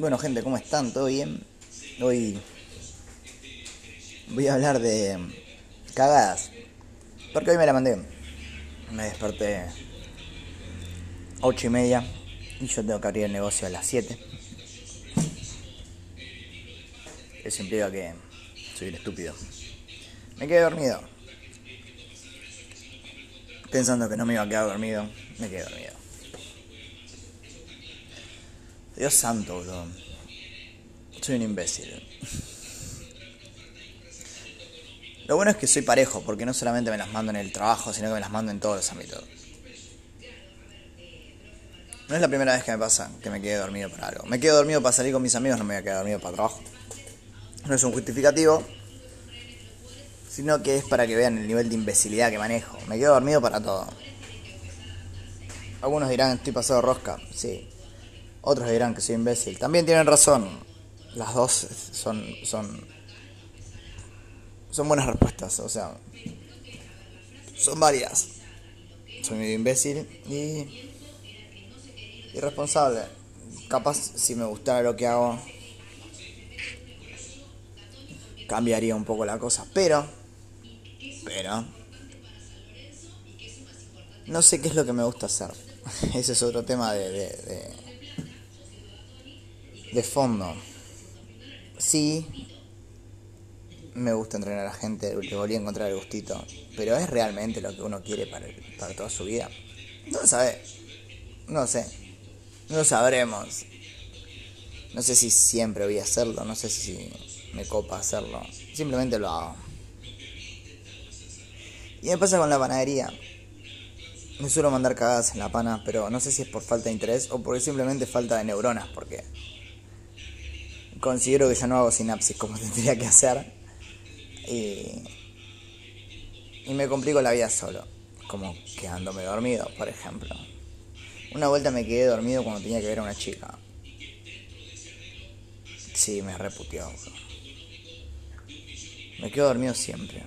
Bueno, gente, ¿cómo están? ¿Todo bien? Hoy voy a hablar de cagadas. Porque hoy me la mandé. Me desperté 8 y media y yo tengo que abrir el negocio a las 7. Eso implica que soy un estúpido. Me quedé dormido. Pensando que no me iba a quedar dormido, me quedé dormido. Dios santo, bro. Soy un imbécil. Lo bueno es que soy parejo, porque no solamente me las mando en el trabajo, sino que me las mando en todos los ámbitos. No es la primera vez que me pasa que me quede dormido para algo. Me quedo dormido para salir con mis amigos, no me voy a quedar dormido para trabajo. No es un justificativo, sino que es para que vean el nivel de imbecilidad que manejo. Me quedo dormido para todo. Algunos dirán, estoy pasado rosca. Sí, otros dirán que soy imbécil. También tienen razón. Las dos son, son, son buenas respuestas. O sea, son varias. Soy medio imbécil y irresponsable. Capaz si me gustara lo que hago, cambiaría un poco la cosa. Pero, pero, no sé qué es lo que me gusta hacer. Ese es otro tema de, de, de de fondo, sí, me gusta entrenar a la gente, le volví a encontrar el gustito, pero ¿es realmente lo que uno quiere para, para toda su vida? No lo sabe, no lo sé, no lo sabremos. No sé si siempre voy a hacerlo, no sé si me copa hacerlo, simplemente lo hago. Y me pasa con la panadería. Me suelo mandar cagadas en la pana, pero no sé si es por falta de interés o porque simplemente falta de neuronas, porque considero que ya no hago sinapsis como tendría que hacer. Y, y me complico la vida solo, como quedándome dormido, por ejemplo. Una vuelta me quedé dormido cuando tenía que ver a una chica. Sí, me reputió. Me quedo dormido siempre.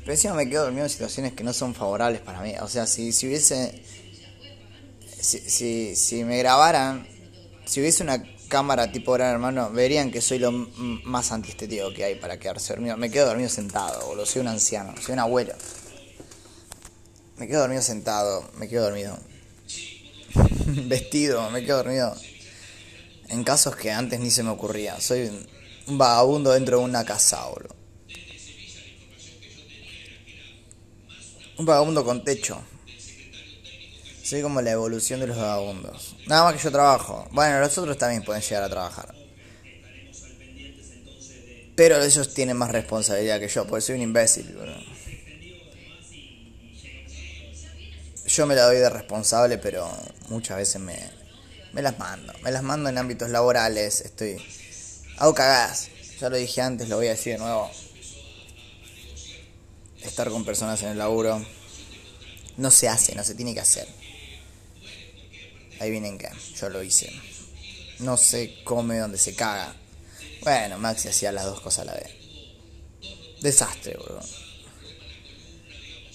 Pero encima me quedo dormido en situaciones que no son favorables para mí. O sea, si, si hubiese si, si, si me grabaran, si hubiese una cámara tipo gran hermano, verían que soy lo más antiestético que hay para quedarse dormido. Me quedo dormido sentado, boludo. Soy un anciano, soy un abuelo. Me quedo dormido sentado, me quedo dormido. Vestido, me quedo dormido. En casos que antes ni se me ocurría. Soy un vagabundo dentro de una casa, boludo. Un vagabundo con techo. Soy como la evolución de los vagabundos. Nada más que yo trabajo. Bueno, los otros también pueden llegar a trabajar. Pero ellos tienen más responsabilidad que yo, porque soy un imbécil. Yo me la doy de responsable, pero muchas veces me, me las mando. Me las mando en ámbitos laborales. Estoy. Hago cagadas. Ya lo dije antes, lo voy a decir de nuevo. Estar con personas en el laburo no se hace, no se tiene que hacer. Ahí vienen que yo lo hice. No se come donde se caga. Bueno, Maxi hacía las dos cosas a la vez. Desastre, bro.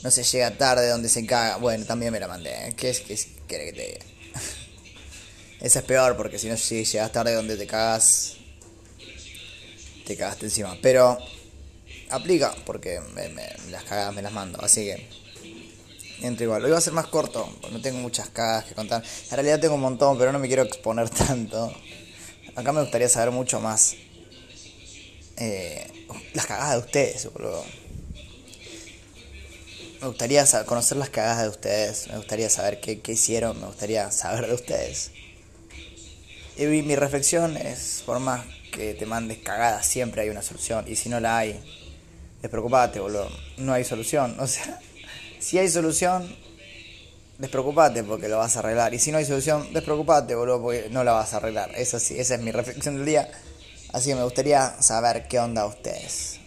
No se llega tarde donde se caga. Bueno, también me la mandé. ¿eh? ¿Qué es que quiere que te diga? Esa es peor porque si no si llegas tarde donde te cagas, te cagaste encima. Pero aplica porque las cagadas me las mando. Así que entro igual. Hoy va a ser más corto, no tengo muchas cagadas que contar. En realidad tengo un montón, pero no me quiero exponer tanto. Acá me gustaría saber mucho más eh, las cagadas de ustedes, boludo. Me gustaría conocer las cagadas de ustedes, me gustaría saber qué, qué hicieron, me gustaría saber de ustedes. Y mi reflexión es, por más que te mandes cagadas, siempre hay una solución. Y si no la hay, despreocupate, boludo. No hay solución. O sea, si hay solución, despreocupate porque lo vas a arreglar. Y si no hay solución, despreocupate, boludo, porque no la vas a arreglar. Eso sí, esa es mi reflexión del día. Así que me gustaría saber qué onda ustedes.